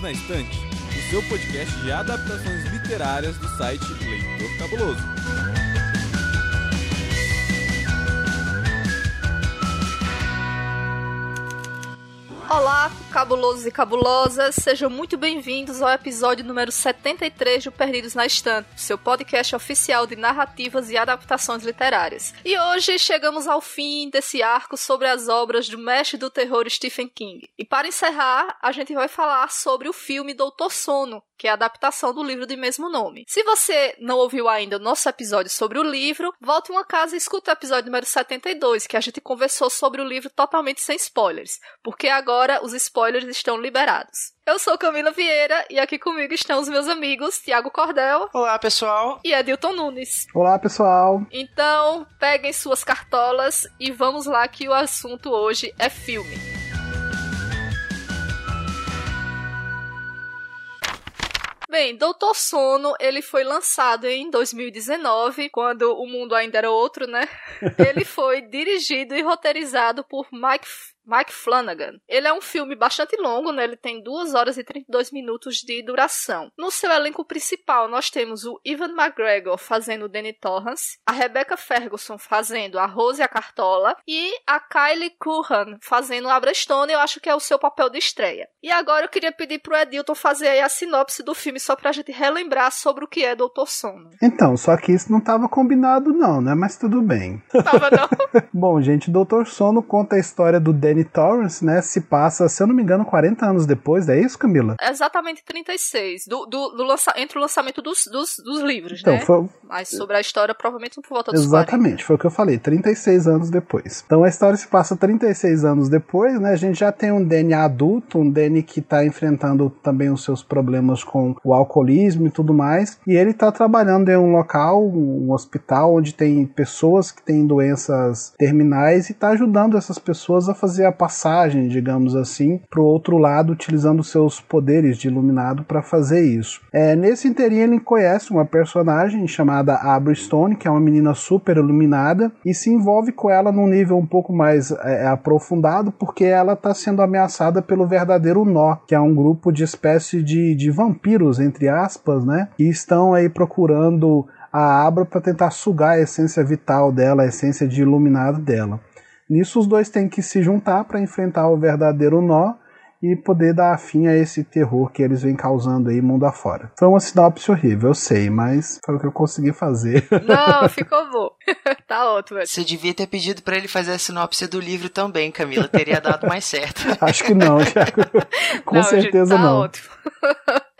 Na Estante, o seu podcast de adaptações literárias do site Leitor Cabuloso. Olá, cabulosos e cabulosas, sejam muito bem-vindos ao episódio número 73 de Perdidos na Estante, seu podcast oficial de narrativas e adaptações literárias. E hoje chegamos ao fim desse arco sobre as obras do mestre do terror Stephen King. E para encerrar, a gente vai falar sobre o filme Doutor Sono, que é a adaptação do livro de mesmo nome. Se você não ouviu ainda o nosso episódio sobre o livro, volte uma casa e escuta o episódio número 72, que a gente conversou sobre o livro totalmente sem spoilers, porque agora os spoilers estão liberados. Eu sou Camila Vieira e aqui comigo estão os meus amigos Tiago Cordel. Olá, pessoal. E Edilton Nunes. Olá, pessoal. Então, peguem suas cartolas e vamos lá que o assunto hoje é filme. Bem, Doutor Sono, ele foi lançado em 2019, quando o mundo ainda era outro, né? ele foi dirigido e roteirizado por Mike Mike Flanagan. Ele é um filme bastante longo, né? Ele tem 2 horas e 32 minutos de duração. No seu elenco principal, nós temos o Ivan McGregor fazendo o Danny Torrance, a Rebecca Ferguson fazendo a Rose e a Cartola e a Kylie Coohan fazendo a Abra Stone, eu acho que é o seu papel de estreia. E agora eu queria pedir pro Edilton fazer aí a sinopse do filme só pra gente relembrar sobre o que é Doutor Sono. Então, só que isso não tava combinado não, né? Mas tudo bem. Tava não? Bom, gente, Doutor Sono conta a história do Danny Danny Torrance, né, se passa, se eu não me engano, 40 anos depois, é isso, Camila? Exatamente 36, do, do, do lança, entre o lançamento dos, dos, dos livros, então, né? Foi... Mas sobre a história, provavelmente por volta dos Exatamente, 40. foi o que eu falei, 36 anos depois. Então a história se passa 36 anos depois, né, a gente já tem um Danny adulto, um Danny que tá enfrentando também os seus problemas com o alcoolismo e tudo mais, e ele tá trabalhando em um local, um hospital, onde tem pessoas que têm doenças terminais e tá ajudando essas pessoas a fazer a passagem, digamos assim, para o outro lado, utilizando seus poderes de iluminado para fazer isso. É, nesse inteirinho ele conhece uma personagem chamada Abra Stone, que é uma menina super iluminada, e se envolve com ela num nível um pouco mais é, aprofundado, porque ela está sendo ameaçada pelo verdadeiro Nó, que é um grupo de espécie de, de vampiros, entre aspas, né? Que estão aí procurando a Abra para tentar sugar a essência vital dela, a essência de iluminado dela. Nisso, os dois têm que se juntar para enfrentar o verdadeiro nó e poder dar fim a esse terror que eles vêm causando aí mundo afora. Foi uma sinopse horrível, eu sei, mas foi o que eu consegui fazer. Não, ficou bom. tá ótimo. Você devia ter pedido para ele fazer a sinopse do livro também, Camila. Teria dado mais certo. Acho que não, Thiago. Com não, certeza gente, tá não. Ótimo.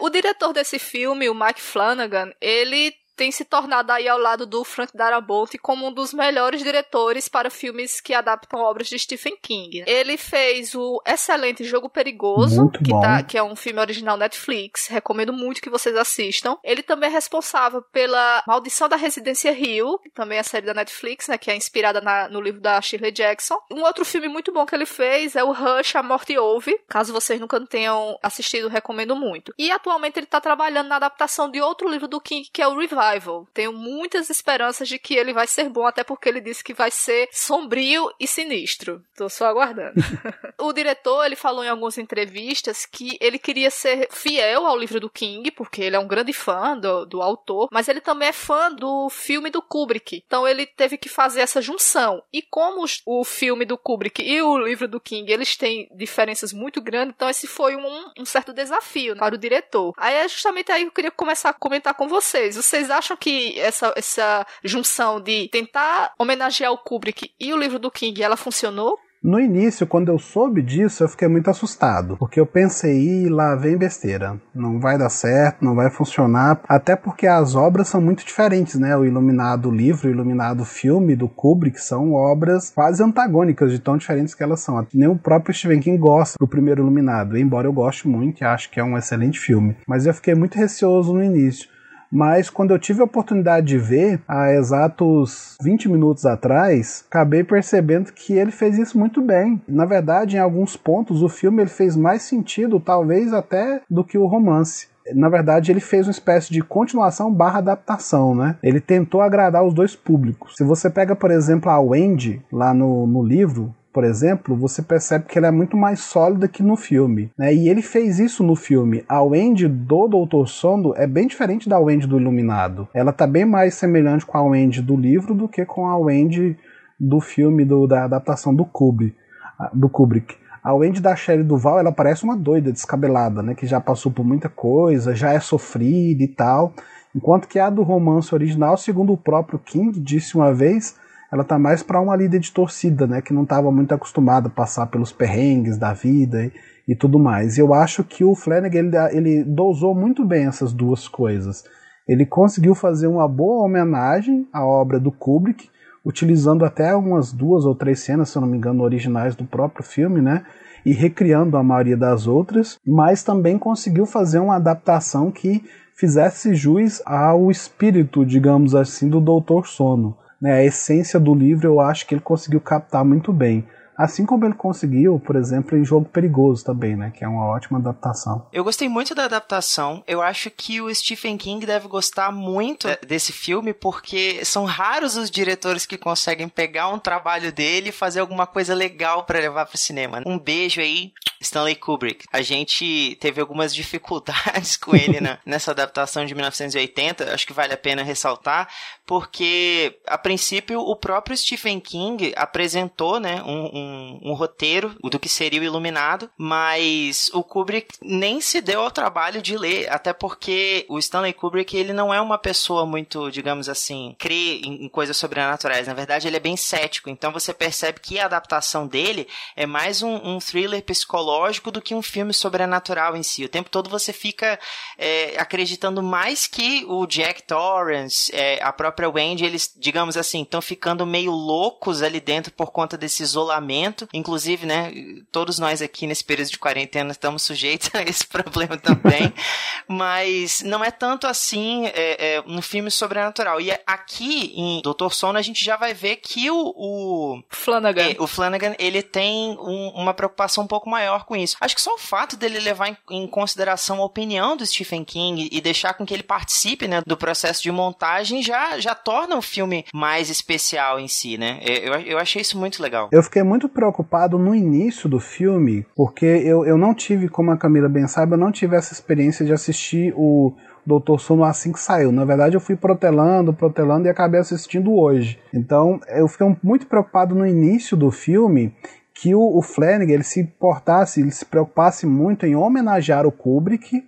o diretor desse filme, o Mike Flanagan, ele tem se tornado aí ao lado do Frank Darabont como um dos melhores diretores para filmes que adaptam obras de Stephen King. Ele fez o excelente Jogo Perigoso, que, tá, que é um filme original Netflix. Recomendo muito que vocês assistam. Ele também é responsável pela Maldição da Residência Hill, que também é a série da Netflix, né, que é inspirada na, no livro da Shirley Jackson. Um outro filme muito bom que ele fez é o Rush, A Morte Ouve. Caso vocês nunca tenham assistido, recomendo muito. E atualmente ele está trabalhando na adaptação de outro livro do King, que é o Revival. Tenho muitas esperanças de que ele vai ser bom, até porque ele disse que vai ser sombrio e sinistro. Tô só aguardando. o diretor, ele falou em algumas entrevistas que ele queria ser fiel ao livro do King, porque ele é um grande fã do, do autor, mas ele também é fã do filme do Kubrick. Então ele teve que fazer essa junção. E como o filme do Kubrick e o livro do King, eles têm diferenças muito grandes, então esse foi um, um certo desafio para o diretor. Aí é justamente aí que eu queria começar a comentar com vocês. Vocês acham que essa, essa junção de tentar homenagear o Kubrick e o livro do King, ela funcionou? No início, quando eu soube disso, eu fiquei muito assustado, porque eu pensei, lá vem besteira, não vai dar certo, não vai funcionar, até porque as obras são muito diferentes, né? O Iluminado livro, o Iluminado filme do Kubrick são obras quase antagônicas de tão diferentes que elas são. Nem o próprio Stephen King gosta do primeiro Iluminado, embora eu goste muito e acho que é um excelente filme. Mas eu fiquei muito receoso no início mas quando eu tive a oportunidade de ver, há exatos 20 minutos atrás, acabei percebendo que ele fez isso muito bem. Na verdade, em alguns pontos, o filme ele fez mais sentido, talvez até, do que o romance na verdade, ele fez uma espécie de continuação barra adaptação, né? Ele tentou agradar os dois públicos. Se você pega, por exemplo, a Wendy lá no, no livro, por exemplo, você percebe que ela é muito mais sólida que no filme. Né? E ele fez isso no filme. A Wendy do Doutor Sono é bem diferente da Wendy do Iluminado. Ela tá bem mais semelhante com a Wendy do livro do que com a Wendy do filme do, da adaptação do Kubrick. Do Kubrick. A Wendy da Shelley Duval, ela parece uma doida, descabelada, né? Que já passou por muita coisa, já é sofrida e tal. Enquanto que a do romance original, segundo o próprio King disse uma vez, ela tá mais para uma líder de torcida, né? Que não estava muito acostumada a passar pelos perrengues da vida e, e tudo mais. E eu acho que o Flanagan, ele, ele dosou muito bem essas duas coisas. Ele conseguiu fazer uma boa homenagem à obra do Kubrick, utilizando até umas duas ou três cenas, se eu não me engano, originais do próprio filme, né? E recriando a maioria das outras, mas também conseguiu fazer uma adaptação que fizesse jus ao espírito, digamos assim, do Doutor Sono. Né? A essência do livro eu acho que ele conseguiu captar muito bem. Assim como ele conseguiu, por exemplo, em Jogo Perigoso também, né? Que é uma ótima adaptação. Eu gostei muito da adaptação. Eu acho que o Stephen King deve gostar muito desse filme, porque são raros os diretores que conseguem pegar um trabalho dele e fazer alguma coisa legal para levar pro cinema. Um beijo aí, Stanley Kubrick. A gente teve algumas dificuldades com ele na, nessa adaptação de 1980, acho que vale a pena ressaltar, porque a princípio o próprio Stephen King apresentou, né, um, um, um, roteiro do que seria o Iluminado, mas o Kubrick nem se deu ao trabalho de ler, até porque o Stanley Kubrick ele não é uma pessoa muito, digamos assim, crê em, em coisas sobrenaturais. Na verdade, ele é bem cético. Então você percebe que a adaptação dele é mais um, um thriller psicológico do que um filme sobrenatural em si. O tempo todo você fica é, acreditando mais que o Jack Torrance, é, a própria própria Wendy, eles, digamos assim, estão ficando meio loucos ali dentro por conta desse isolamento. Inclusive, né, todos nós aqui nesse período de quarentena estamos sujeitos a esse problema também. Mas não é tanto assim é, é, um filme sobrenatural. E aqui em Doutor Sono a gente já vai ver que o, o Flanagan, é, o Flanagan ele tem um, uma preocupação um pouco maior com isso. Acho que só o fato dele levar em, em consideração a opinião do Stephen King e deixar com que ele participe né, do processo de montagem já, já torna o filme mais especial em si, né? Eu, eu achei isso muito legal. Eu fiquei muito preocupado no início do filme, porque eu, eu não tive, como a Camila bem sabe, eu não tive essa experiência de assistir o Doutor Sono assim que saiu. Na verdade, eu fui protelando, protelando e acabei assistindo hoje. Então, eu fiquei muito preocupado no início do filme que o, o Flanagan ele se importasse, ele se preocupasse muito em homenagear o Kubrick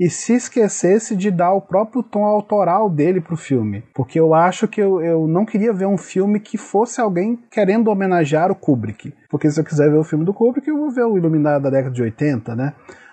e se esquecesse de dar o próprio tom autoral dele pro filme. Porque eu acho que eu, eu não queria ver um filme que fosse alguém querendo homenagear o Kubrick. Porque se eu quiser ver o filme do Kubrick, eu vou ver o Iluminado da década de 80, né?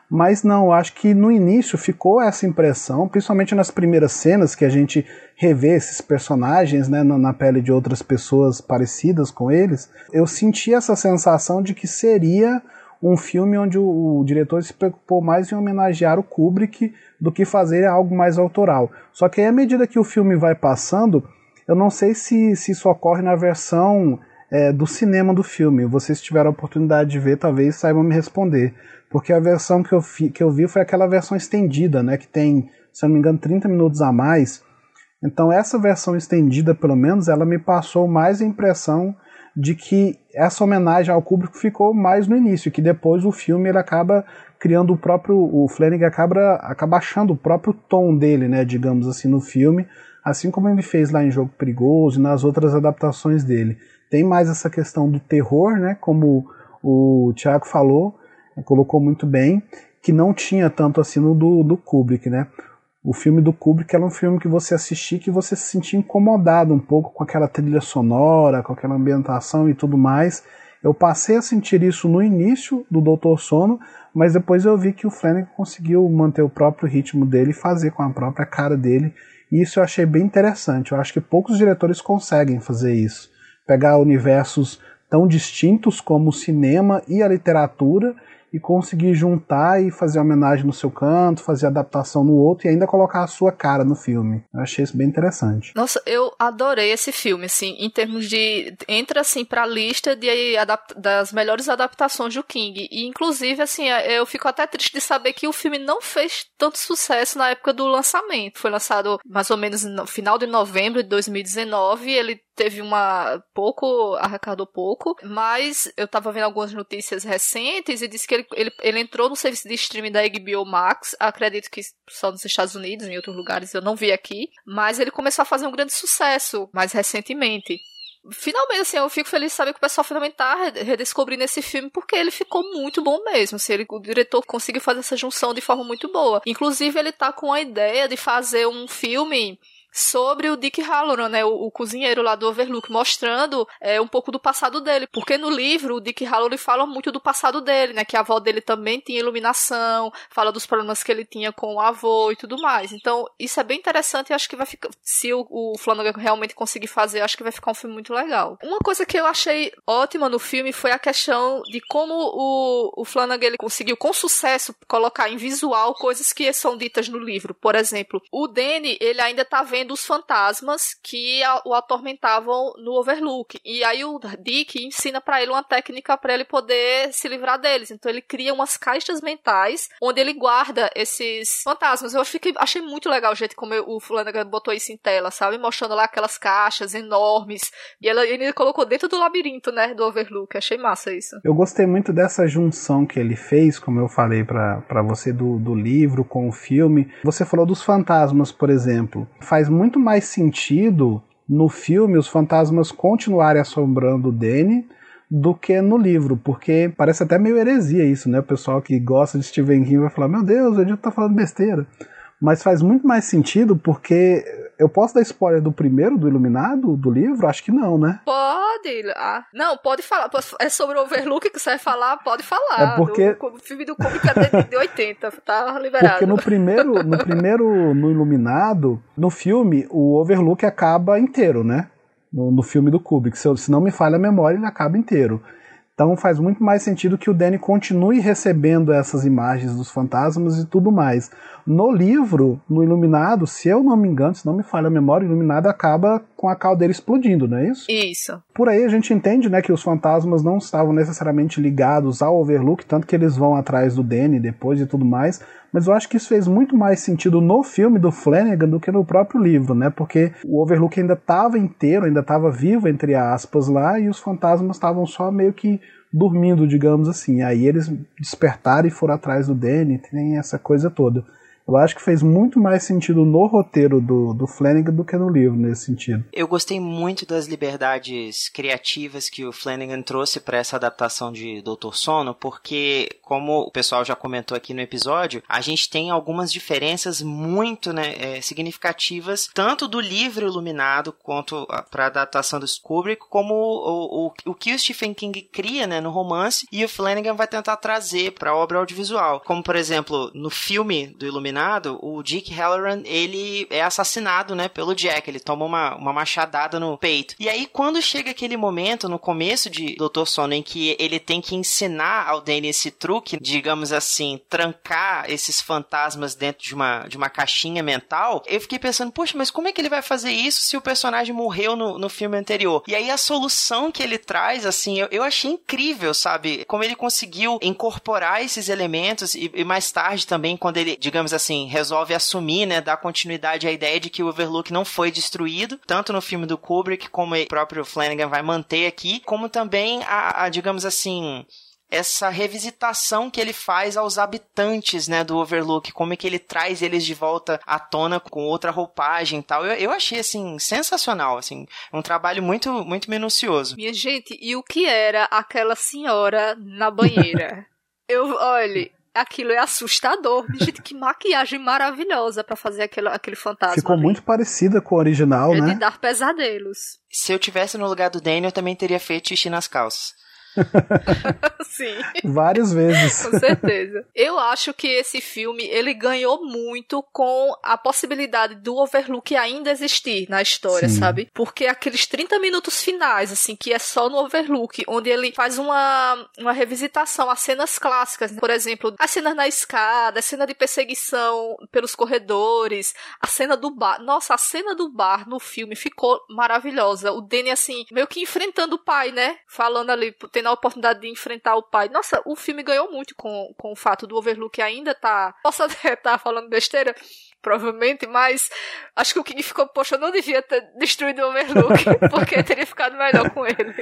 Mas não, acho que no início ficou essa impressão, principalmente nas primeiras cenas que a gente revê esses personagens né, na, pele de outras pessoas parecidas com eles. Eu senti essa sensação de que seria um filme onde o, o, diretor se preocupou mais em homenagear o Kubrick do que fazer algo mais autoral. Só que aí, à medida que o filme vai passando, eu não sei se, se isso ocorre na versão é, do cinema do filme. Vocês tiveram a oportunidade de ver, talvez saibam me responder. Porque a versão que eu, fi, que eu vi foi aquela versão estendida, né, que tem, se eu não me engano, 30 minutos a mais. Então essa versão estendida, pelo menos, ela me passou mais a impressão de que essa homenagem ao Kubrick ficou mais no início, que depois o filme ele acaba criando o próprio, o Flanagan acaba, acaba achando o próprio tom dele, né, digamos assim, no filme, assim como ele fez lá em Jogo Perigoso e nas outras adaptações dele. Tem mais essa questão do terror, né, como o Thiago falou, colocou muito bem, que não tinha tanto assim no do, do Kubrick, né o filme do Kubrick era um filme que você assistia que você se sentia incomodado um pouco com aquela trilha sonora, com aquela ambientação e tudo mais. Eu passei a sentir isso no início do Doutor Sono, mas depois eu vi que o Flanagan conseguiu manter o próprio ritmo dele e fazer com a própria cara dele. E isso eu achei bem interessante. Eu acho que poucos diretores conseguem fazer isso. Pegar universos tão distintos como o cinema e a literatura e conseguir juntar e fazer homenagem no seu canto, fazer adaptação no outro e ainda colocar a sua cara no filme. Eu achei isso bem interessante. Nossa, eu adorei esse filme, assim, em termos de. entra assim pra lista de, das melhores adaptações do King. E inclusive, assim, eu fico até triste de saber que o filme não fez tanto sucesso na época do lançamento. Foi lançado mais ou menos no final de novembro de 2019. Ele teve uma pouco arrecadou pouco, mas eu tava vendo algumas notícias recentes e disse que ele, ele, ele entrou no serviço de streaming da HBO Max, acredito que só nos Estados Unidos, em outros lugares eu não vi aqui, mas ele começou a fazer um grande sucesso mais recentemente finalmente, assim, eu fico feliz de saber que o pessoal finalmente tá redescobrindo esse filme, porque ele ficou muito bom mesmo. Assim, ele, o diretor conseguiu fazer essa junção de forma muito boa. Inclusive, ele tá com a ideia de fazer um filme sobre o Dick Halloran, né, o, o, cozinheiro lá do Overlook, mostrando é, um pouco do passado dele, porque no livro o Dick Halloran fala muito do passado dele, né, que a avó dele também tinha iluminação, fala dos problemas que ele tinha com o avô e tudo mais. Então, isso é bem interessante e acho que vai ficar, se o, o Flanagan realmente conseguir fazer, acho que vai ficar um filme muito legal. Uma coisa que eu achei ótima no filme foi a questão de como o, o Flanagan ele conseguiu com sucesso colocar em visual coisas que são ditas no livro. Por exemplo, o Danny, ele ainda tá vendo dos fantasmas que o atormentavam no Overlook. E aí o Dick ensina para ele uma técnica para ele poder se livrar deles. Então ele cria umas caixas mentais onde ele guarda esses fantasmas. Eu fiquei, achei muito legal o jeito como o Flanagan botou isso em tela, sabe? Mostrando lá aquelas caixas enormes. E ela, ele colocou dentro do labirinto, né? Do Overlook. Achei massa isso. Eu gostei muito dessa junção que ele fez, como eu falei para você, do, do livro com o filme. Você falou dos fantasmas, por exemplo. Faz muito mais sentido no filme os fantasmas continuarem assombrando o Danny do que no livro, porque parece até meio heresia isso, né? O pessoal que gosta de Stephen King vai falar: Meu Deus, o Edito tá falando besteira. Mas faz muito mais sentido porque eu posso dar spoiler do primeiro, do Iluminado, do livro? Acho que não, né? Pode. Ah, não, pode falar. É sobre o Overlook que você vai falar, pode falar. É porque... O filme do Kubrick é de 80, tá liberado. Porque no primeiro, no primeiro, no Iluminado, no filme, o Overlook acaba inteiro, né? No, no filme do Kubrick. Se, eu, se não me falha a memória, ele acaba inteiro. Então faz muito mais sentido que o Danny continue recebendo essas imagens dos fantasmas e tudo mais. No livro, no Iluminado, se eu não me engano, se não me falha a memória, o Iluminado acaba com a caldeira explodindo, não é isso? Isso. Por aí a gente entende, né, que os fantasmas não estavam necessariamente ligados ao Overlook, tanto que eles vão atrás do Danny depois e tudo mais, mas eu acho que isso fez muito mais sentido no filme do Flanagan do que no próprio livro, né? Porque o Overlook ainda estava inteiro, ainda estava vivo, entre aspas, lá, e os fantasmas estavam só meio que dormindo, digamos assim. Aí eles despertaram e foram atrás do Danny, tem essa coisa toda. Eu acho que fez muito mais sentido no roteiro do, do Flanagan do que no livro, nesse sentido. Eu gostei muito das liberdades criativas que o Flanagan trouxe para essa adaptação de Doutor Sono, porque, como o pessoal já comentou aqui no episódio, a gente tem algumas diferenças muito né, é, significativas, tanto do livro Iluminado quanto para a adaptação do Kubrick, como o, o, o que o Stephen King cria né, no romance e o Flanagan vai tentar trazer para a obra audiovisual. Como, por exemplo, no filme do Iluminado, o Dick Halloran, ele é assassinado, né, pelo Jack. Ele toma uma, uma machadada no peito. E aí, quando chega aquele momento, no começo de Doutor Sono, em que ele tem que ensinar ao Danny esse truque, digamos assim, trancar esses fantasmas dentro de uma, de uma caixinha mental, eu fiquei pensando, poxa, mas como é que ele vai fazer isso se o personagem morreu no, no filme anterior? E aí, a solução que ele traz, assim, eu, eu achei incrível, sabe? Como ele conseguiu incorporar esses elementos e, e mais tarde também, quando ele, digamos assim, assim, resolve assumir, né, dar continuidade à ideia de que o Overlook não foi destruído, tanto no filme do Kubrick, como o próprio Flanagan vai manter aqui, como também a, a digamos assim, essa revisitação que ele faz aos habitantes, né, do Overlook, como é que ele traz eles de volta à tona com outra roupagem e tal. Eu, eu achei, assim, sensacional, assim, um trabalho muito, muito minucioso. Minha gente, e o que era aquela senhora na banheira? eu, olhe, aquilo é assustador. Gente, que maquiagem maravilhosa para fazer aquele, aquele fantasma. Ficou ali. muito parecida com o original, é né? de dar pesadelos. Se eu tivesse no lugar do Daniel, eu também teria feito xixi nas calças. Sim. Várias vezes. com certeza. Eu acho que esse filme, ele ganhou muito com a possibilidade do Overlook ainda existir na história, Sim. sabe? Porque aqueles 30 minutos finais, assim, que é só no Overlook, onde ele faz uma, uma revisitação às cenas clássicas, por exemplo, as cenas na escada, a cena de perseguição pelos corredores, a cena do bar. Nossa, a cena do bar no filme ficou maravilhosa. O Danny, assim, meio que enfrentando o pai, né? Falando ali, tendo a oportunidade de enfrentar o pai. Nossa, o filme ganhou muito com, com o fato do Overlook ainda tá. Posso até estar tá falando besteira, provavelmente, mas acho que o King ficou, poxa, eu não devia ter destruído o Overlook, porque teria ficado melhor com ele.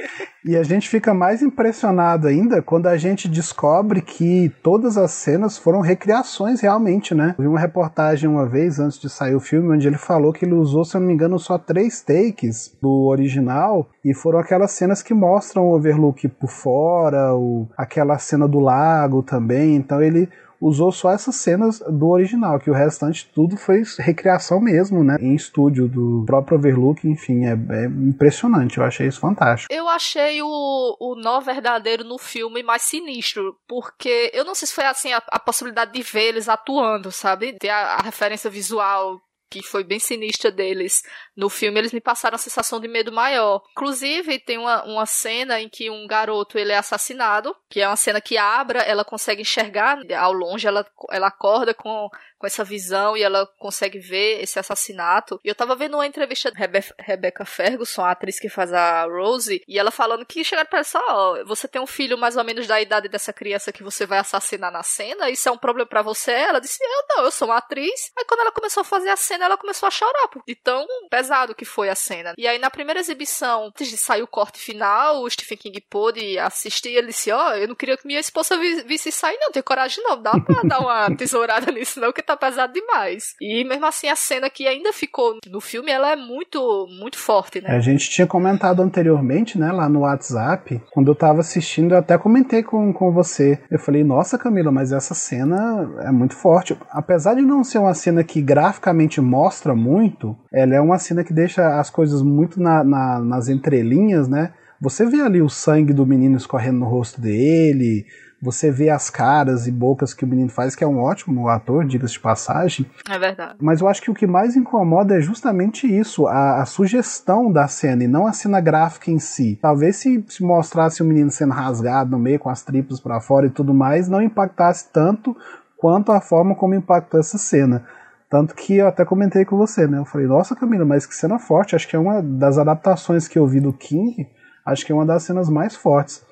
E a gente fica mais impressionado ainda quando a gente descobre que todas as cenas foram recriações realmente, né? Eu vi uma reportagem uma vez, antes de sair o filme, onde ele falou que ele usou, se eu não me engano, só três takes do original, e foram aquelas cenas que mostram o Overlook por fora, o, aquela cena do lago também, então ele usou só essas cenas do original, que o restante tudo foi recriação mesmo, né? Em estúdio do próprio Overlook, enfim, é, é impressionante. Eu achei isso fantástico. Eu achei o, o nó verdadeiro no filme mais sinistro, porque eu não sei se foi assim a, a possibilidade de ver eles atuando, sabe? Ter a, a referência visual que foi bem sinistra deles no filme, eles me passaram a sensação de medo maior. Inclusive, tem uma, uma cena em que um garoto ele é assassinado, que é uma cena que Abra ela consegue enxergar ao longe, ela, ela acorda com com essa visão e ela consegue ver esse assassinato. E eu tava vendo uma entrevista de Rebe Rebecca Ferguson, a atriz que faz a Rose, e ela falando que chegaram pra ela só, ó, você tem um filho mais ou menos da idade dessa criança que você vai assassinar na cena, isso é um problema para você? Ela disse, eu não, eu sou uma atriz. Aí quando ela começou a fazer a cena, ela começou a chorar, de tão pesado que foi a cena. E aí na primeira exibição, antes de sair o corte final, o Stephen King pôde assistir e ele disse, ó, oh, eu não queria que minha esposa visse sair, não, tem coragem não, dá pra dar uma tesourada nisso não, que tá pesado demais. E mesmo assim, a cena que ainda ficou no filme, ela é muito, muito forte, né? A gente tinha comentado anteriormente, né, lá no WhatsApp, quando eu tava assistindo, eu até comentei com, com você. Eu falei, nossa, Camila, mas essa cena é muito forte. Apesar de não ser uma cena que graficamente mostra muito, ela é uma cena que deixa as coisas muito na, na, nas entrelinhas, né? Você vê ali o sangue do menino escorrendo no rosto dele, você vê as caras e bocas que o menino faz, que é um ótimo ator, diga-se de passagem. É verdade. Mas eu acho que o que mais incomoda é justamente isso, a, a sugestão da cena e não a cena gráfica em si. Talvez se, se mostrasse o menino sendo rasgado no meio com as tripas para fora e tudo mais, não impactasse tanto quanto a forma como impactou essa cena. Tanto que eu até comentei com você, né? Eu falei, nossa Camila, mas que cena forte. Acho que é uma das adaptações que eu vi do King, acho que é uma das cenas mais fortes.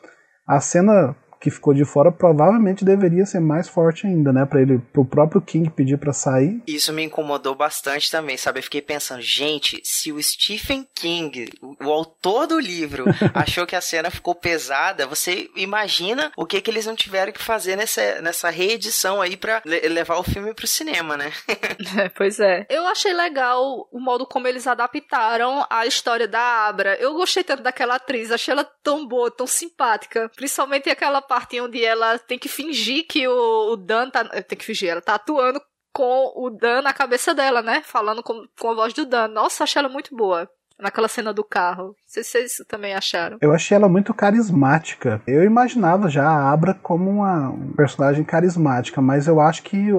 A cena que ficou de fora provavelmente deveria ser mais forte ainda, né? Para ele, pro próprio King pedir para sair. Isso me incomodou bastante também, sabe? Eu fiquei pensando, gente, se o Stephen King, o, autor do livro, achou que a cena ficou pesada, você imagina o que que eles não tiveram que fazer nessa, nessa reedição aí para levar o filme pro cinema, né? é, pois é. Eu achei legal o modo como eles adaptaram a história da Abra. Eu gostei tanto daquela atriz, achei ela tão boa, tão simpática, principalmente aquela parte onde ela tem que fingir que o, o Dan tá. Tem que fingir, ela tá atuando com o Dan na cabeça dela, né? Falando com, com a voz do Dan. Nossa, achei ela muito boa. Naquela cena do carro. Não sei se vocês também acharam. Eu achei ela muito carismática. Eu imaginava já a Abra como uma personagem carismática, mas eu acho que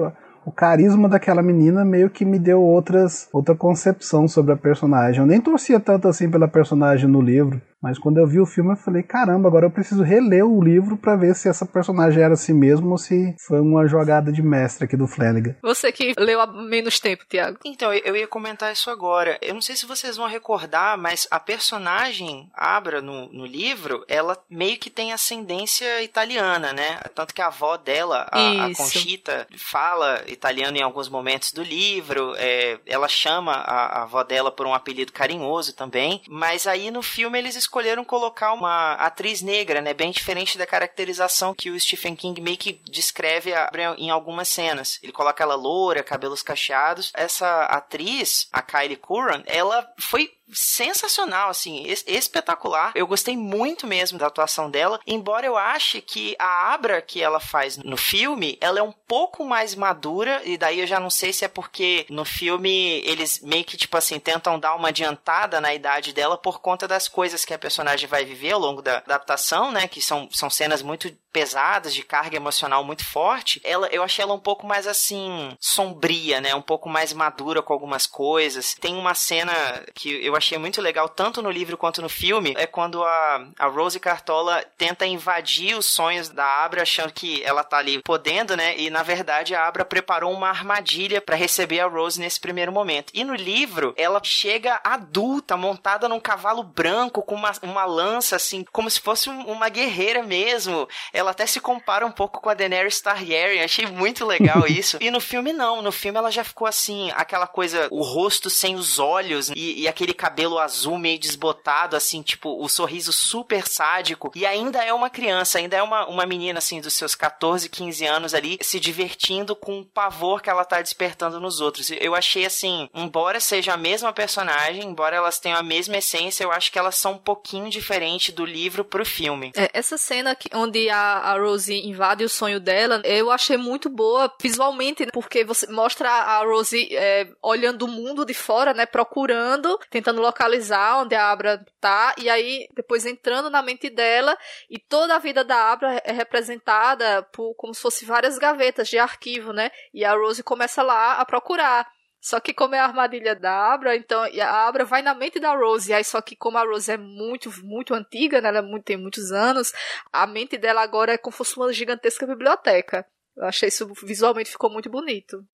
o carisma daquela menina meio que me deu outras outra concepção sobre a personagem. Eu nem torcia tanto assim pela personagem no livro. Mas quando eu vi o filme, eu falei: caramba, agora eu preciso reler o livro para ver se essa personagem era assim mesmo ou se foi uma jogada de mestre aqui do Flanagan. Você que leu há menos tempo, Tiago. Então, eu ia comentar isso agora. Eu não sei se vocês vão recordar, mas a personagem Abra no, no livro, ela meio que tem ascendência italiana, né? Tanto que a avó dela, a, a Conchita, fala italiano em alguns momentos do livro. É, ela chama a, a avó dela por um apelido carinhoso também. Mas aí no filme eles escolheram colocar uma atriz negra, né? Bem diferente da caracterização que o Stephen King meio que descreve em algumas cenas. Ele coloca ela loura, cabelos cacheados. Essa atriz, a Kylie Curran, ela foi sensacional, assim, es espetacular. Eu gostei muito mesmo da atuação dela, embora eu ache que a Abra que ela faz no filme, ela é um pouco mais madura, e daí eu já não sei se é porque no filme eles meio que, tipo assim, tentam dar uma adiantada na idade dela por conta das coisas que a personagem vai viver ao longo da adaptação, né? Que são, são cenas muito pesadas, de carga emocional muito forte, ela, eu achei ela um pouco mais assim, sombria, né? Um pouco mais madura com algumas coisas. Tem uma cena que eu achei muito legal, tanto no livro quanto no filme, é quando a, a Rose Cartola tenta invadir os sonhos da Abra, achando que ela tá ali podendo, né? E na verdade a Abra preparou uma armadilha para receber a Rose nesse primeiro momento. E no livro, ela chega adulta, montada num cavalo branco, com uma, uma lança, assim, como se fosse uma guerreira mesmo. Ela ela até se compara um pouco com a Daenerys Targaryen. Achei muito legal isso. e no filme, não. No filme, ela já ficou assim, aquela coisa, o rosto sem os olhos e, e aquele cabelo azul meio desbotado, assim, tipo, o sorriso super sádico. E ainda é uma criança, ainda é uma, uma menina, assim, dos seus 14, 15 anos ali, se divertindo com o pavor que ela tá despertando nos outros. Eu achei, assim, embora seja a mesma personagem, embora elas tenham a mesma essência, eu acho que elas são um pouquinho diferentes do livro pro filme. É, essa cena que, onde a a, Rose invade o sonho dela, eu achei muito boa visualmente, porque você mostra a Rose é, olhando o mundo de fora, né, procurando, tentando localizar onde a Abra tá, e aí depois entrando na mente dela, e toda a vida da Abra é representada por como se fosse várias gavetas de arquivo, né, e a Rose começa lá a procurar. Só que como é a armadilha da Abra, então a Abra vai na mente da Rose. E aí só que como a Rose é muito, muito antiga, né? Ela é tem muitos anos, a mente dela agora é como se fosse uma gigantesca biblioteca. Eu achei isso visualmente ficou muito bonito.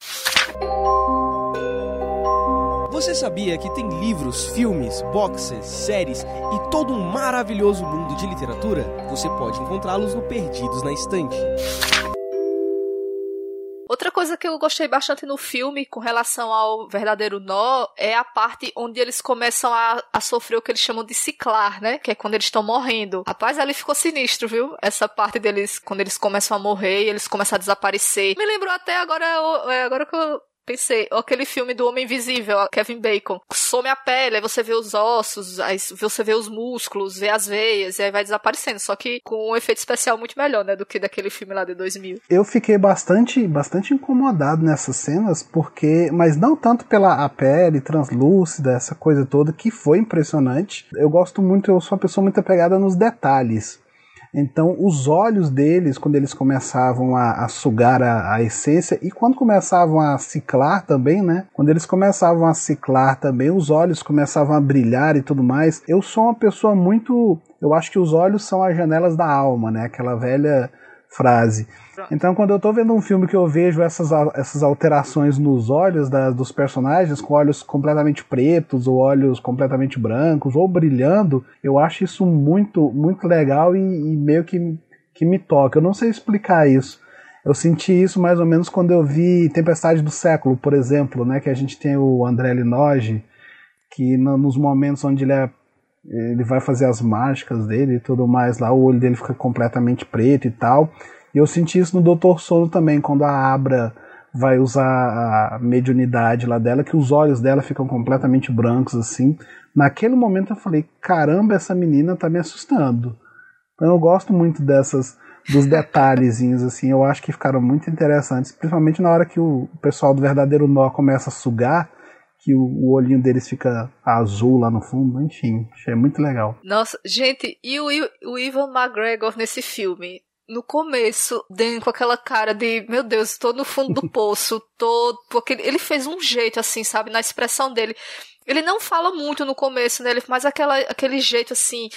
Você sabia que tem livros, filmes, boxes, séries e todo um maravilhoso mundo de literatura? Você pode encontrá-los no Perdidos na Estante. Outra coisa que eu gostei bastante no filme com relação ao verdadeiro nó é a parte onde eles começam a, a sofrer o que eles chamam de ciclar, né? Que é quando eles estão morrendo. Rapaz, ali ficou sinistro, viu? Essa parte deles, quando eles começam a morrer e eles começam a desaparecer. Me lembrou até agora, é, agora que eu Pensei, aquele filme do Homem Invisível, Kevin Bacon. Some a pele, aí você vê os ossos, aí você vê os músculos, vê as veias, e aí vai desaparecendo. Só que com um efeito especial muito melhor, né, do que daquele filme lá de 2000. Eu fiquei bastante, bastante incomodado nessas cenas, porque, mas não tanto pela a pele translúcida, essa coisa toda, que foi impressionante. Eu gosto muito, eu sou uma pessoa muito apegada nos detalhes. Então, os olhos deles, quando eles começavam a, a sugar a, a, essência, e quando começavam a ciclar também, né? Quando eles começavam a ciclar também, os olhos começavam a brilhar e tudo mais. Eu sou uma pessoa muito. Eu acho que os olhos são as janelas da alma, né? Aquela velha frase. Então, quando eu tô vendo um filme que eu vejo essas, essas alterações nos olhos da, dos personagens, com olhos completamente pretos, ou olhos completamente brancos, ou brilhando, eu acho isso muito, muito legal e, e meio que, que me toca. Eu não sei explicar isso. Eu senti isso mais ou menos quando eu vi Tempestade do Século, por exemplo, né, que a gente tem o André Linoge, que no, nos momentos onde ele é ele vai fazer as mágicas dele e tudo mais lá, o olho dele fica completamente preto e tal. E eu senti isso no Doutor Sono também, quando a Abra vai usar a mediunidade lá dela, que os olhos dela ficam completamente brancos assim. Naquele momento eu falei, caramba, essa menina tá me assustando. Então eu gosto muito dessas dos detalhezinhos assim, eu acho que ficaram muito interessantes, principalmente na hora que o pessoal do verdadeiro nó começa a sugar que o, o, olhinho deles fica azul lá no fundo, enfim, achei muito legal. Nossa, gente, e o, o Ivan McGregor nesse filme? No começo, dentro com aquela cara de, meu Deus, tô no fundo do poço, tô. Porque ele fez um jeito assim, sabe, na expressão dele. Ele não fala muito no começo, né? Ele faz aquela, aquele jeito assim,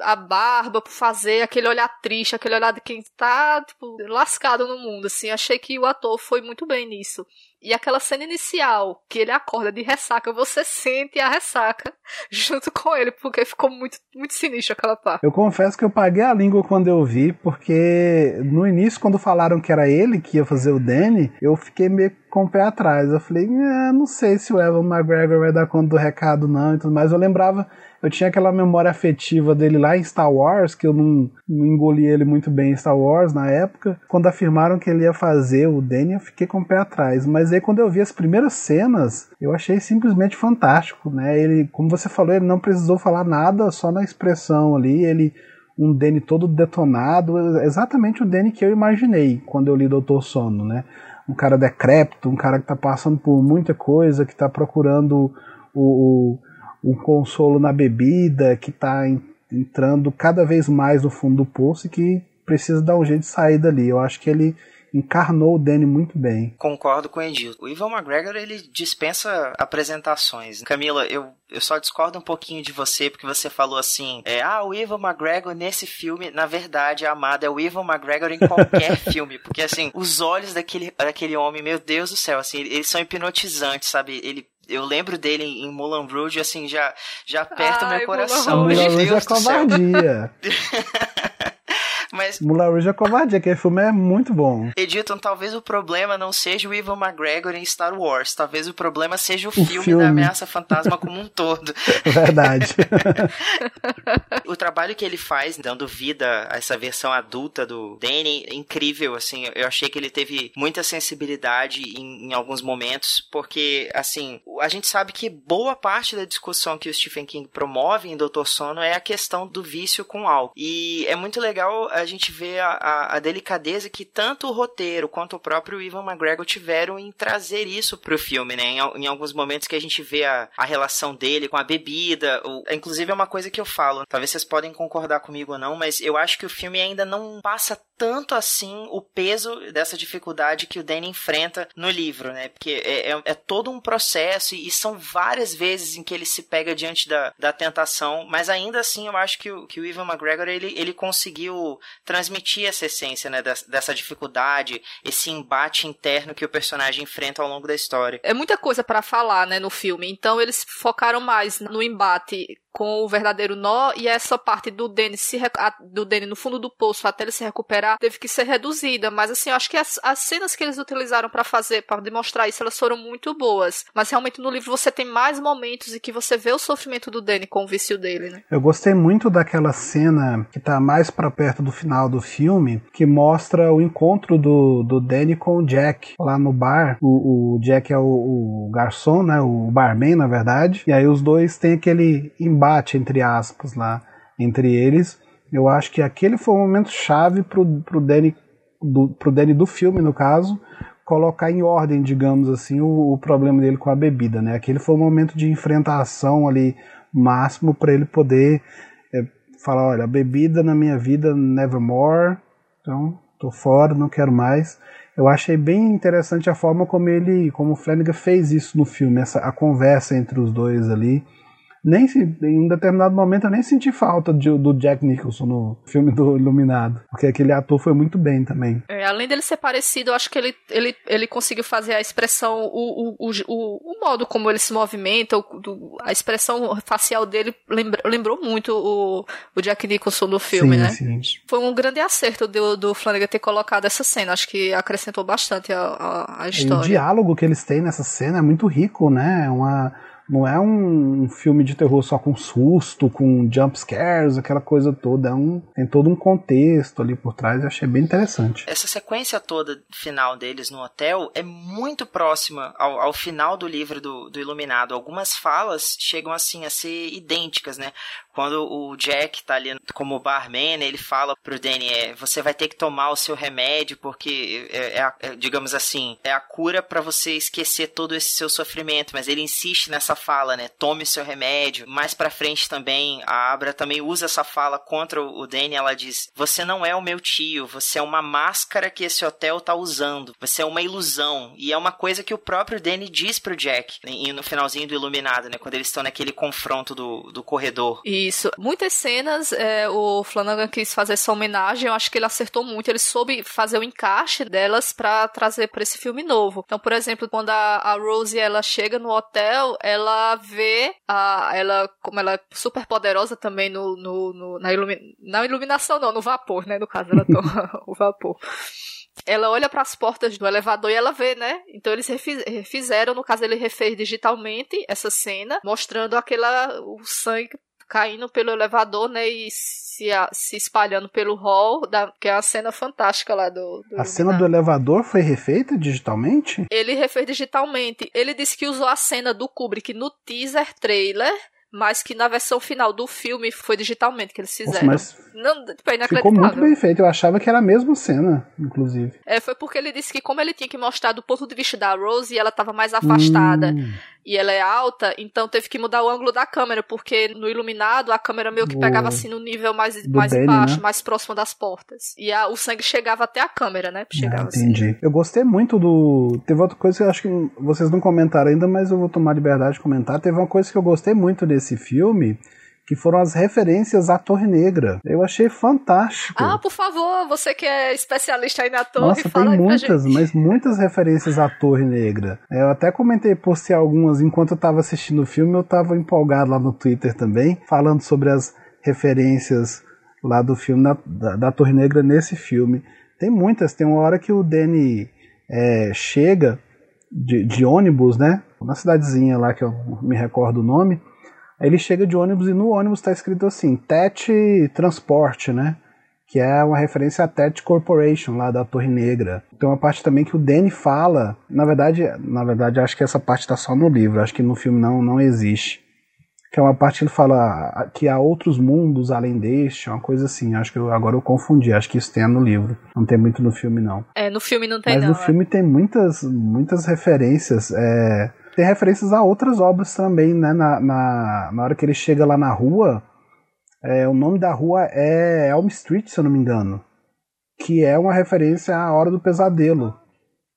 a barba por fazer, aquele olhar triste, aquele olhar de quem tá, tipo, lascado no mundo, assim. Achei que o ator foi muito bem nisso. E aquela cena inicial, que ele acorda de ressaca, você sente a ressaca junto com ele, porque ficou muito, muito sinistro aquela parte. Eu confesso que eu paguei a língua quando eu vi, porque no início, quando falaram que era ele que ia fazer o Danny, eu fiquei meio com o pé atrás. Eu falei, ah, não sei se o Evan McGregor vai dar conta do recado, não e tudo mais. Eu lembrava eu tinha aquela memória afetiva dele lá em Star Wars, que eu não, não engoli ele muito bem em Star Wars na época. Quando afirmaram que ele ia fazer o Danny, eu fiquei com o pé atrás. Mas aí quando eu vi as primeiras cenas, eu achei simplesmente fantástico, né? Ele, como você falou, ele não precisou falar nada, só na expressão ali, ele um Danny todo detonado, exatamente o Danny que eu imaginei quando eu li Doutor Sono, né? Um cara decrépito, um cara que está passando por muita coisa, que está procurando o, o, o, consolo na bebida, que está entrando cada vez mais no fundo do poço e que precisa dar um jeito de sair dali. Eu acho que ele encarnou o Danny muito bem. Concordo com o Edil. O Ivan McGregor, ele dispensa apresentações. Camila, eu, eu só discordo um pouquinho de você, porque você falou assim, é, ah, o Ivan McGregor nesse filme, na verdade, amado, é o Ivan McGregor em qualquer filme, porque assim, os olhos daquele, daquele homem, meu Deus do céu, assim, eles são hipnotizantes, sabe? Ele eu lembro dele em Mulan Rouge, assim, já, já aperta o meu coração. Mulan Rouge é covardia. Mas. Mulan Rouge é covardia, aquele filme é muito bom. Edilton, talvez o problema não seja o Ivan McGregor em Star Wars. Talvez o problema seja o, o filme, filme, da Ameaça Fantasma como um todo. Verdade. o trabalho que ele faz, dando vida a essa versão adulta do Danny, é incrível, assim. Eu achei que ele teve muita sensibilidade em, em alguns momentos, porque, assim, a gente sabe que boa parte da discussão que o Stephen King promove em Doutor Sono é a questão do vício com álcool. E é muito legal a gente vê a, a, a, delicadeza que tanto o roteiro quanto o próprio Ivan McGregor tiveram em trazer isso pro filme, né? Em, em alguns momentos que a gente vê a, a relação dele com a bebida. Ou, inclusive é uma coisa que eu falo, talvez vocês podem concordar comigo ou não, mas eu acho que o filme ainda não passa tanto assim o peso dessa dificuldade que o Danny enfrenta no livro, né? Porque é, é, é todo um processo e, e, são várias vezes em que ele se pega diante da, da tentação, mas ainda assim eu acho que o, que o Ivan McGregor ele, ele conseguiu transmitir essa essência, né, dessa dificuldade, esse embate interno que o personagem enfrenta ao longo da história. É muita coisa para falar, né, no filme. Então eles focaram mais no embate com o verdadeiro nó e essa parte do Danny se do Danny no fundo do poço até ele se recuperar teve que ser reduzida, mas assim, eu acho que as, as cenas que eles utilizaram para fazer, para demonstrar isso, elas foram muito boas. Mas realmente no livro você tem mais momentos em que você vê o sofrimento do Danny com o vício dele, né? Eu gostei muito daquela cena que tá mais para perto do final do filme, que mostra o encontro do, do Danny com o Jack lá no bar. O, o Jack é o, o garçom, né? O barman, na verdade. E aí os dois têm aquele embate, entre aspas, lá entre eles. Eu acho que aquele foi o momento chave pro, pro, Danny, do, pro Danny do filme, no caso, colocar em ordem, digamos assim, o, o problema dele com a bebida, né? Aquele foi o momento de enfrentação ali máximo para ele poder é, falar, olha, bebida na minha vida nevermore, então tô fora, não quero mais. Eu achei bem interessante a forma como ele, como o Flanagan fez isso no filme, essa a conversa entre os dois ali nem em um determinado momento eu nem senti falta de, do Jack Nicholson no filme do Iluminado, porque aquele ator foi muito bem também. É, além dele ser parecido, eu acho que ele, ele, ele conseguiu fazer a expressão, o, o, o, o modo como ele se movimenta, o, do, a expressão facial dele lembra, lembrou muito o, o Jack Nicholson no filme, sim, né? Sim. Foi um grande acerto do, do Flanagan ter colocado essa cena, acho que acrescentou bastante a, a, a história. E o diálogo que eles têm nessa cena é muito rico, né? É uma não é um filme de terror só com susto, com jump scares, aquela coisa toda. É um, tem todo um contexto ali por trás. Eu achei bem interessante. Essa sequência toda final deles no hotel é muito próxima ao, ao final do livro do, do Iluminado. Algumas falas chegam assim a ser idênticas, né? Quando o Jack tá ali como barman, ele fala pro Danny, é, você vai ter que tomar o seu remédio porque é, é, é digamos assim, é a cura para você esquecer todo esse seu sofrimento, mas ele insiste nessa fala, né? Tome seu remédio. Mais para frente também, a Abra também usa essa fala contra o Danny, ela diz: "Você não é o meu tio, você é uma máscara que esse hotel tá usando. Você é uma ilusão". E é uma coisa que o próprio Danny diz pro Jack no finalzinho do Iluminado, né, quando eles estão naquele confronto do, do corredor. E isso. Muitas cenas é, o Flanagan quis fazer essa homenagem, eu acho que ele acertou muito, ele soube fazer o encaixe delas para trazer para esse filme novo. Então, por exemplo, quando a, a Rose ela chega no hotel, ela vê a, ela como ela é super poderosa também no, no, no na, ilumi, na iluminação, não, no vapor, né? No caso, ela toma o vapor ela olha para as portas do elevador e ela vê, né? Então eles refizeram, no caso ele refez digitalmente essa cena, mostrando aquela o sangue caindo pelo elevador, né? E se, se espalhando pelo hall, da, que é uma cena fantástica lá do. do a cena do elevador foi refeita digitalmente? Ele refez digitalmente. Ele disse que usou a cena do Kubrick no teaser trailer mas que na versão final do filme foi digitalmente que eles fizeram. Nossa, mas não, tipo, é ficou muito bem feito. Eu achava que era a mesma cena, inclusive. É, foi porque ele disse que como ele tinha que mostrar do ponto de vista da Rose e ela estava mais afastada hum. e ela é alta, então teve que mudar o ângulo da câmera, porque no iluminado a câmera meio que pegava assim no nível mais, mais Danny, baixo, né? mais próximo das portas. E a, o sangue chegava até a câmera, né? Chegava ah, entendi. Assim. Eu gostei muito do. Teve outra coisa que eu acho que vocês não comentaram ainda, mas eu vou tomar liberdade de comentar. Teve uma coisa que eu gostei muito desse desse filme que foram as referências à Torre Negra. Eu achei fantástico. Ah, por favor, você que é especialista aí na Torre, Nossa, fala tem muitas, mas muitas referências à Torre Negra. Eu até comentei por si algumas enquanto eu estava assistindo o filme, eu estava empolgado lá no Twitter também, falando sobre as referências lá do filme da, da, da Torre Negra nesse filme. Tem muitas, tem uma hora que o Danny é, chega de, de ônibus, né? Uma cidadezinha lá que eu me recordo o nome ele chega de ônibus e no ônibus está escrito assim, TET Transporte, né? Que é uma referência à TET Corporation, lá da Torre Negra. Tem uma parte também que o Danny fala, na verdade, na verdade acho que essa parte está só no livro, acho que no filme não, não existe. Que é uma parte que ele fala que há outros mundos além deste, uma coisa assim. Acho que eu, agora eu confundi, acho que isso tem no livro. Não tem muito no filme, não. É, no filme não tem, Mas não. Mas no é. filme tem muitas, muitas referências. É, tem referências a outras obras também, né? Na, na, na hora que ele chega lá na rua, é, o nome da rua é Elm Street, se eu não me engano. Que é uma referência à Hora do Pesadelo,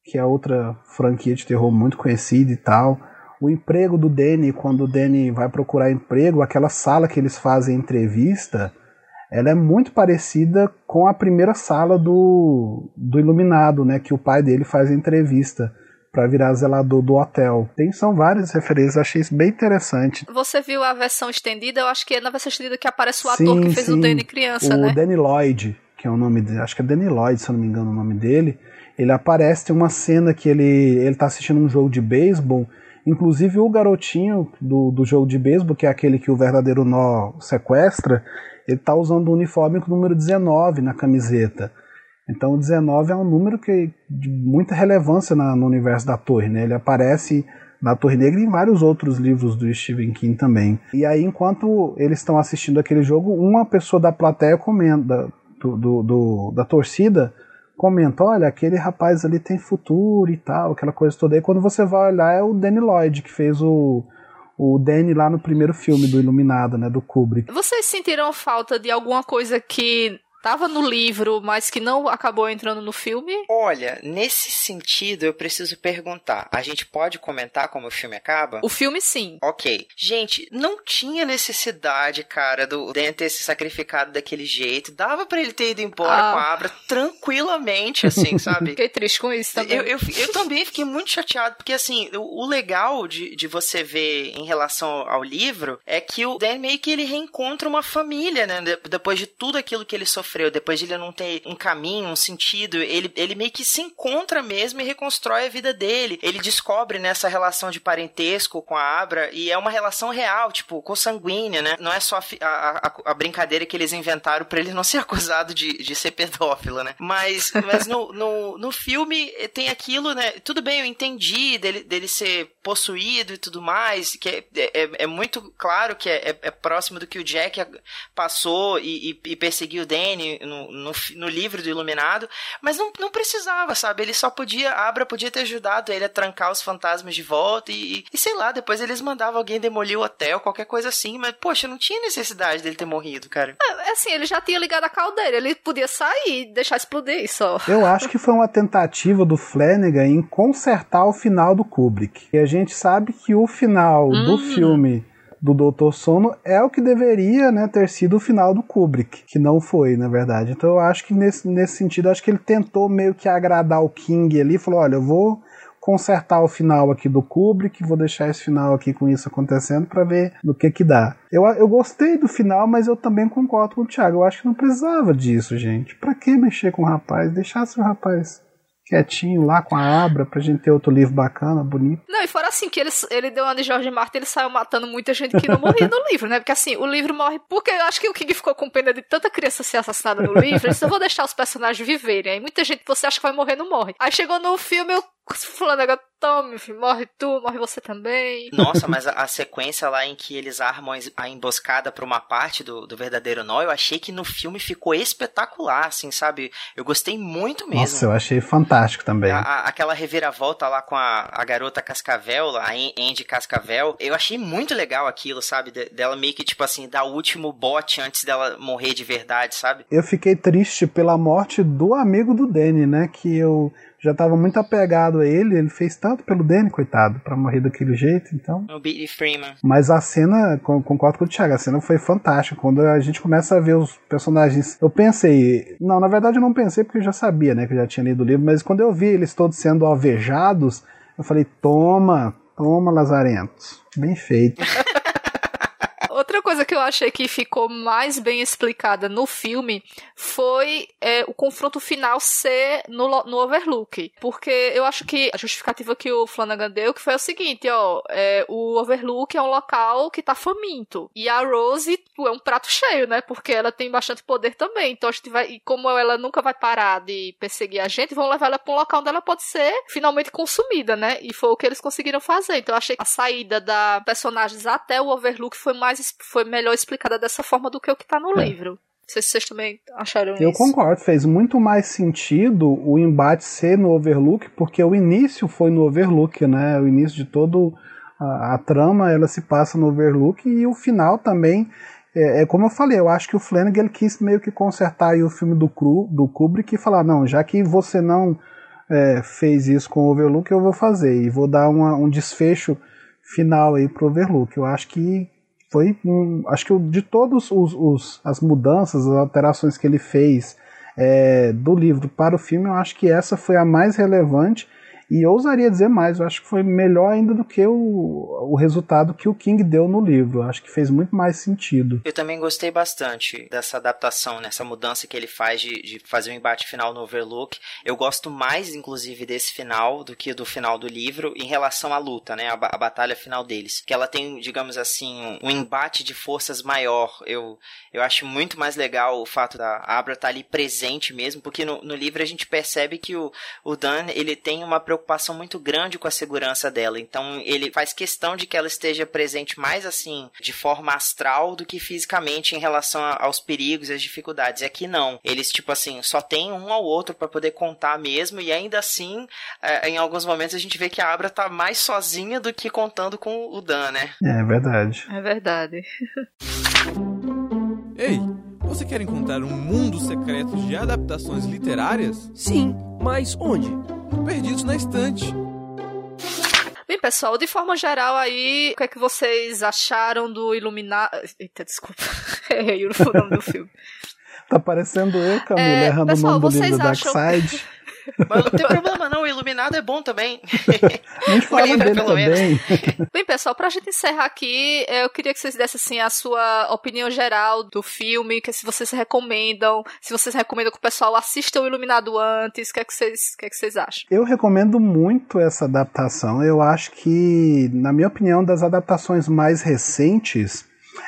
que é outra franquia de terror muito conhecida e tal. O emprego do Danny, quando o Danny vai procurar emprego, aquela sala que eles fazem entrevista, ela é muito parecida com a primeira sala do, do Iluminado, né? Que o pai dele faz entrevista para virar zelador do hotel. Tem são várias referências, achei isso bem interessante. Você viu a versão estendida? Eu acho que é na versão estendida que aparece o sim, ator que fez sim. o Danny criança, o né? O Danny Lloyd, que é o nome dele, acho que é Danny Lloyd, se eu não me engano o nome dele. Ele aparece, tem uma cena que ele, ele tá assistindo um jogo de beisebol, inclusive o garotinho do, do jogo de beisebol, que é aquele que o verdadeiro nó sequestra, ele tá usando o uniforme com o número 19 na camiseta. Então o 19 é um número que de muita relevância na, no universo da Torre, né? Ele aparece na Torre Negra e em vários outros livros do Stephen King também. E aí, enquanto eles estão assistindo aquele jogo, uma pessoa da plateia comenta, do, do, do, da torcida, comenta, olha, aquele rapaz ali tem futuro e tal, aquela coisa toda. E quando você vai olhar, é o Danny Lloyd, que fez o, o Danny lá no primeiro filme do Iluminado, né, do Kubrick. Vocês sentiram falta de alguma coisa que estava no livro, mas que não acabou entrando no filme? Olha, nesse sentido eu preciso perguntar. A gente pode comentar como o filme acaba? O filme sim. Ok. Gente, não tinha necessidade, cara, do Dan ter se sacrificado daquele jeito. Dava para ele ter ido embora ah. com a Abra tranquilamente, assim, sabe? Fiquei triste com isso também. Eu, eu, eu também fiquei muito chateado, porque assim, o, o legal de, de você ver em relação ao livro é que o Dan meio que ele reencontra uma família, né? Depois de tudo aquilo que ele sofreu sofreu, depois de ele não ter um caminho, um sentido, ele, ele meio que se encontra mesmo e reconstrói a vida dele. Ele descobre nessa relação de parentesco com a Abra e é uma relação real, tipo, consanguínea, né? Não é só a, a, a brincadeira que eles inventaram para ele não ser acusado de, de ser pedófilo, né? Mas, mas no, no, no filme tem aquilo, né? Tudo bem, eu entendi dele, dele ser possuído e tudo mais, que é, é, é muito claro que é, é, é próximo do que o Jack passou e, e, e perseguiu o Danny no, no, no, livro do Iluminado, mas não, não precisava, sabe? Ele só podia, a Abra podia ter ajudado ele a trancar os fantasmas de volta e, e, sei lá, depois eles mandavam alguém demolir o hotel, qualquer coisa assim, mas poxa, não tinha necessidade dele ter morrido, cara. É, assim, ele já tinha ligado a caldeira, ele podia sair e deixar explodir só. Eu acho que foi uma tentativa do Flanagan em consertar o final do Kubrick. E a gente sabe que o final hum. do filme do Doutor Sono é o que deveria né, ter sido o final do Kubrick, que não foi, na verdade. Então eu acho que nesse, nesse sentido, acho que ele tentou meio que agradar o King ali, falou, olha, eu vou consertar o final aqui do Kubrick, vou deixar esse final aqui com isso acontecendo para ver no que que dá. Eu, eu gostei do final, mas eu também concordo com o Thiago. Eu acho que não precisava disso, gente. Para que mexer com o rapaz? Deixasse o rapaz quietinho lá com a Abra pra gente ter outro livro bacana, bonito. Não, e fora assim, que ele, ele deu uma de Jorge Martin, ele saiu matando muita gente que não morria no livro, né? Porque assim, o livro morre. Porque eu acho que o King ficou com pena de tanta criança ser assassinada no livro, ele disse, eu vou deixar os personagens viverem. Aí muita gente que você acha que vai morrer, não morre. Aí chegou no filme, eu Flanagan, tome, filho, morre tu, morre você também. Nossa, mas a, a, sequência lá em que eles armam a emboscada pra uma parte do, do verdadeiro nó, eu achei que no filme ficou espetacular, assim, sabe? Eu gostei muito mesmo. Nossa, eu achei fantástico também. A, a, aquela reviravolta lá com a, a garota Cascavel, a Andy Cascavel, eu achei muito legal aquilo, sabe? De, dela meio que, tipo assim, dar o último bote antes dela morrer de verdade, sabe? Eu fiquei triste pela morte do amigo do Danny, né? Que eu já estava muito apegado a ele, ele fez tanto pelo Danny, coitado, para morrer daquele jeito, então. O Billy Freeman. Mas a cena, concordo com o Thiago, a cena foi fantástica. Quando a gente começa a ver os personagens, eu pensei, não, na verdade eu não pensei porque eu já sabia, né, que eu já tinha lido o livro, mas quando eu vi eles todos sendo alvejados, eu falei, toma, toma, Lazarento, bem feito. Outra coisa que eu achei que ficou mais bem explicada no filme foi é, o confronto final ser no, no Overlook. Porque eu acho que a justificativa que o Flanagan deu que foi o seguinte, ó, é, o Overlook é um local que tá faminto. E a Rose é um prato cheio, né? Porque ela tem bastante poder também. Então a gente vai. E como ela nunca vai parar de perseguir a gente, vão levar ela pra um local onde ela pode ser finalmente consumida, né? E foi o que eles conseguiram fazer. Então eu achei que a saída da personagens até o Overlook foi mais foi melhor explicada dessa forma do que o que está no é. livro. Não sei se vocês também acharam Eu isso. Eu concordo, fez muito mais sentido o embate ser no Overlook, porque o início foi no Overlook, né? O início de todo a, a trama ela se passa no Overlook e o final também é, é, como eu falei, eu acho que o Flanagan ele quis meio que consertar o filme do, Cru, do Kubrick e falar, não, já que você não é, fez isso com o Overlook, eu vou fazer e vou dar uma, um desfecho final aí pro Overlook. Eu acho que foi um, acho que de os, as mudanças, as alterações que ele fez é, do livro para o filme, eu acho que essa foi a mais relevante e eu ousaria dizer mais, eu acho que foi melhor ainda do que o, o resultado que o King deu no livro. Eu acho que fez muito mais sentido. Eu também gostei bastante dessa adaptação, nessa mudança que ele faz de, de fazer o um embate final no Overlook. Eu gosto mais, inclusive, desse final do que do final do livro em relação à luta, né? A, a batalha final deles. Que ela tem, digamos assim, um, um embate de forças maior. Eu, eu acho muito mais legal o fato da Abra estar tá ali presente mesmo, porque no, no livro a gente percebe que o, o Dan ele tem uma preocupação preocupação muito grande com a segurança dela. Então ele faz questão de que ela esteja presente mais assim, de forma astral do que fisicamente em relação aos perigos e às dificuldades. E aqui não. Eles, tipo assim, só tem um ao outro para poder contar mesmo. E ainda assim, é, em alguns momentos a gente vê que a Abra tá mais sozinha do que contando com o Dan, né? É verdade. É verdade. Ei, você quer encontrar um mundo secreto de adaptações literárias? Sim, mas onde? Perdidos na estante. Bem, pessoal, de forma geral aí, o que é que vocês acharam do Iluminar... Eita, desculpa. Errei o nome do filme. Tá parecendo eu, Camila, é, errando pessoal, o nome do livro acham... Dark Side. Mas não tem problema não, o Iluminado é bom também. A gente fala dele pelo também. menos. Bem, pessoal, pra gente encerrar aqui, eu queria que vocês dessem assim a sua opinião geral do filme, que se vocês recomendam, se vocês recomendam que o pessoal assista o Iluminado antes, o que é que vocês, que é que vocês acham? Eu recomendo muito essa adaptação. Eu acho que, na minha opinião, das adaptações mais recentes,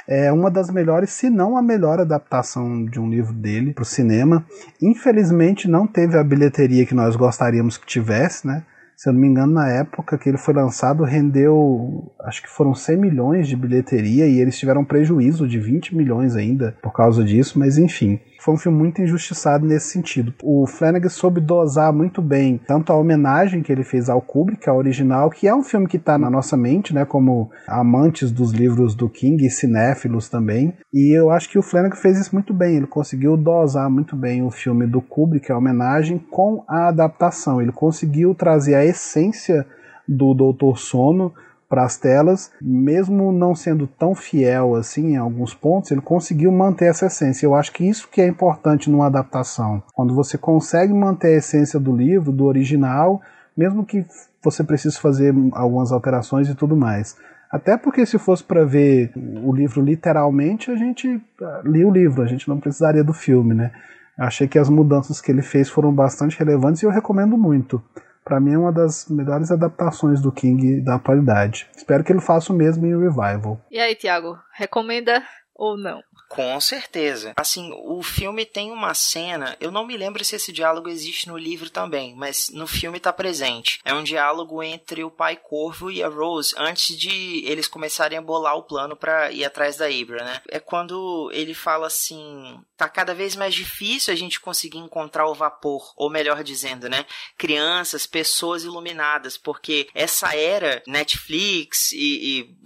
é uma das melhores, se não a melhor adaptação de um livro dele para o cinema. Infelizmente não teve a bilheteria que nós gostaríamos que tivesse, né? Se eu não me engano, na época que ele foi lançado, rendeu, acho que foram 100 milhões de bilheteria e eles tiveram prejuízo de 20 milhões ainda por causa disso, mas enfim foi um filme muito injustiçado nesse sentido. O Flanagan soube dosar muito bem tanto a homenagem que ele fez ao Kubrick, a original, que é um filme que está na nossa mente, né, como amantes dos livros do King e cinéfilos também. E eu acho que o Flanagan fez isso muito bem. Ele conseguiu dosar muito bem o filme do Kubrick, a homenagem, com a adaptação. Ele conseguiu trazer a essência do Doutor Sono para as telas, mesmo não sendo tão fiel assim em alguns pontos, ele conseguiu manter essa essência. Eu acho que isso que é importante numa adaptação. Quando você consegue manter a essência do livro, do original, mesmo que você precise fazer algumas alterações e tudo mais. Até porque se fosse para ver o livro literalmente, a gente ah, lia o livro, a gente não precisaria do filme, né? Achei que as mudanças que ele fez foram bastante relevantes e eu recomendo muito. Para mim é uma das melhores adaptações do King da atualidade. Espero que ele faça o mesmo em Revival. E aí, Tiago, recomenda ou não? Com certeza. Assim, o filme tem uma cena, eu não me lembro se esse diálogo existe no livro também, mas no filme tá presente. É um diálogo entre o pai Corvo e a Rose antes de eles começarem a bolar o plano para ir atrás da Ibra, né? É quando ele fala assim: tá cada vez mais difícil a gente conseguir encontrar o vapor, ou melhor dizendo, né? Crianças, pessoas iluminadas, porque essa era Netflix e,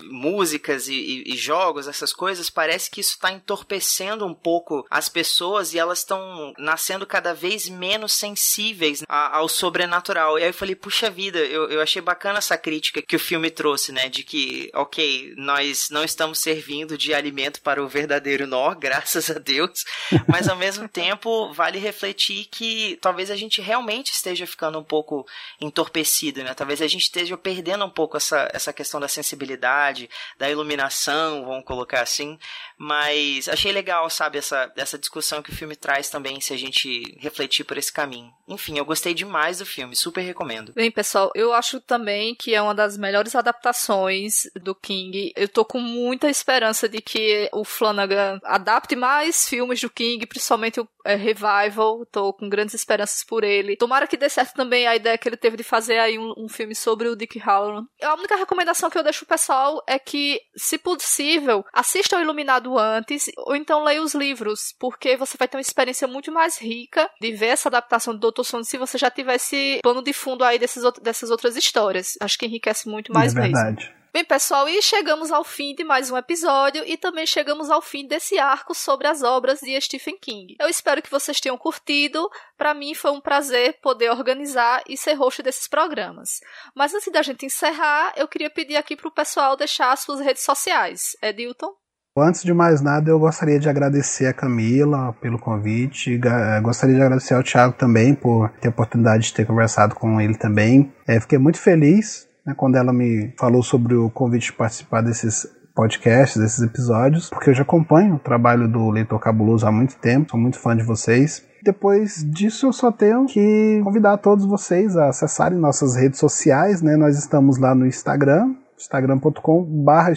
e músicas e, e, e jogos, essas coisas, parece que isso tá em entorpecendo um pouco as pessoas e elas estão nascendo cada vez menos sensíveis ao sobrenatural. E aí eu falei, puxa vida, eu, eu achei bacana essa crítica que o filme trouxe, né? De que, ok, nós não estamos servindo de alimento para o verdadeiro nó, graças a Deus, mas ao mesmo tempo vale refletir que talvez a gente realmente esteja ficando um pouco entorpecido, né? Talvez a gente esteja perdendo um pouco essa, essa questão da sensibilidade, da iluminação, vamos colocar assim, mas achei legal, sabe, essa, essa discussão que o filme traz também, se a gente refletir por esse caminho. Enfim, eu gostei demais do filme, super recomendo. Bem, pessoal, eu acho também que é uma das melhores adaptações do King. Eu tô com muita esperança de que o Flanagan adapte mais filmes do King, principalmente o é, Revival. Tô com grandes esperanças por ele. Tomara que dê certo também a ideia que ele teve de fazer aí um, um filme sobre o Dick Halloran. A única recomendação que eu deixo pro pessoal é que, se possível, assista o Iluminado antes, ou então leia os livros, porque você vai ter uma experiência muito mais rica de ver essa adaptação do Dr. Sono se você já tivesse plano de fundo aí desses, dessas outras histórias. Acho que enriquece muito mais é verdade. mesmo. Bem, pessoal, e chegamos ao fim de mais um episódio e também chegamos ao fim desse arco sobre as obras de Stephen King. Eu espero que vocês tenham curtido. Para mim foi um prazer poder organizar e ser host desses programas. Mas antes da gente encerrar, eu queria pedir aqui para o pessoal deixar as suas redes sociais. Edilton? Antes de mais nada, eu gostaria de agradecer a Camila pelo convite. Gostaria de agradecer ao Thiago também por ter a oportunidade de ter conversado com ele também. É, fiquei muito feliz né, quando ela me falou sobre o convite de participar desses podcasts, desses episódios, porque eu já acompanho o trabalho do Leitor Cabuloso há muito tempo, sou muito fã de vocês. Depois disso, eu só tenho que convidar todos vocês a acessarem nossas redes sociais, né? Nós estamos lá no Instagram, instagram.com barra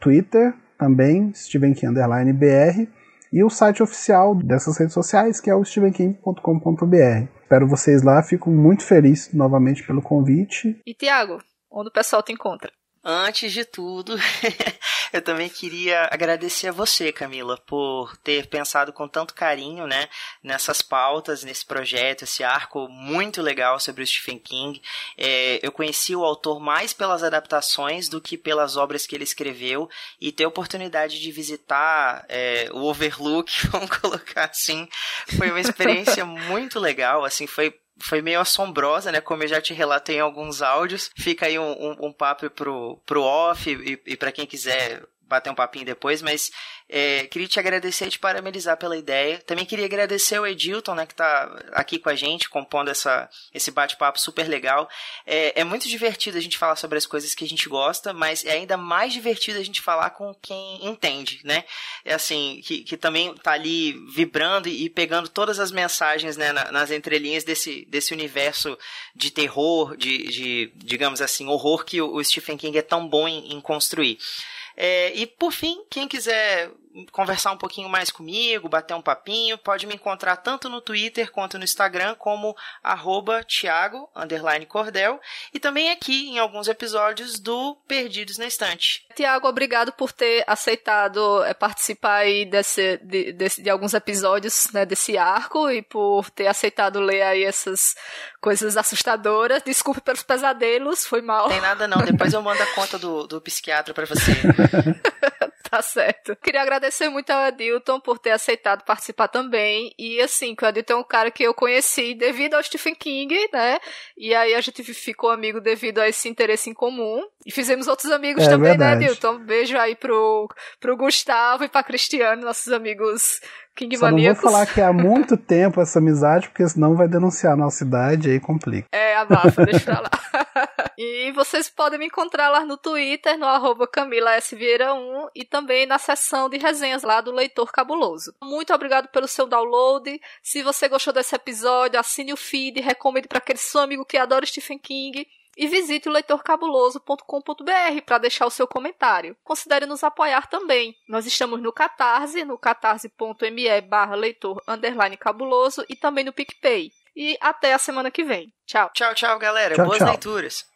Twitter também, stevenking_br, e o site oficial dessas redes sociais, que é o stevenking.com.br. Espero vocês lá, fico muito feliz novamente pelo convite. E Tiago, onde o pessoal te encontra? Antes de tudo, eu também queria agradecer a você, Camila, por ter pensado com tanto carinho, né, nessas pautas, nesse projeto, esse arco muito legal sobre o Stephen King. É, eu conheci o autor mais pelas adaptações do que pelas obras que ele escreveu e ter a oportunidade de visitar é, o Overlook, vamos colocar assim, foi uma experiência muito legal. Assim, foi foi meio assombrosa, né? Como eu já te relatei em alguns áudios. Fica aí um, um, um papo pro, pro off e, e para quem quiser bater um papinho depois, mas é, queria te agradecer e te parabenizar pela ideia. Também queria agradecer o Edilton, né, que está aqui com a gente, compondo essa, esse bate-papo super legal. É, é, muito divertido a gente falar sobre as coisas que a gente gosta, mas é ainda mais divertido a gente falar com quem entende, né? É assim, que, que também está ali vibrando e, pegando todas as mensagens né, nas entrelinhas desse, desse universo de terror, de, de digamos assim, horror que o Stephen King é tão bom em, em construir. É, e por fim, quem quiser conversar um pouquinho mais comigo, bater um papinho, pode me encontrar tanto no Twitter quanto no Instagram como arroba Thiago, Cordel, e também aqui em alguns episódios do Perdidos na Estante. Tiago, obrigado por ter aceitado é, participar aí desse, de, desse, de alguns episódios né, desse arco e por ter aceitado ler aí essas coisas assustadoras. Desculpe pelos pesadelos, foi mal. Tem nada não, depois eu mando a conta do, do psiquiatra para você. tá certo. Queria agradecer muito ao Adilton por ter aceitado participar também. E assim, que o Adilton é um cara que eu conheci devido ao Stephen King, né? E aí a gente ficou amigo devido a esse interesse em comum. E fizemos outros amigos é também, né, verdade. né, Adilton? beijo aí pro, pro Gustavo e pra Cristiano, nossos amigos King Só Maníacos. não vou falar que há muito tempo essa amizade, porque senão vai denunciar a nossa idade e aí complica. É, abafa, deixa pra lá. E vocês podem me encontrar lá no Twitter, no arroba Camila S. Vieira 1 e também na seção de resenhas lá do Leitor Cabuloso. Muito obrigado pelo seu download. Se você gostou desse episódio, assine o feed, recomende para aquele seu amigo que adora Stephen King e visite o leitorcabuloso.com.br para deixar o seu comentário. Considere nos apoiar também. Nós estamos no Catarse, no catarse.me barra leitor cabuloso e também no PicPay. E até a semana que vem. Tchau. Tchau, tchau, galera. Tchau, Boas tchau. leituras.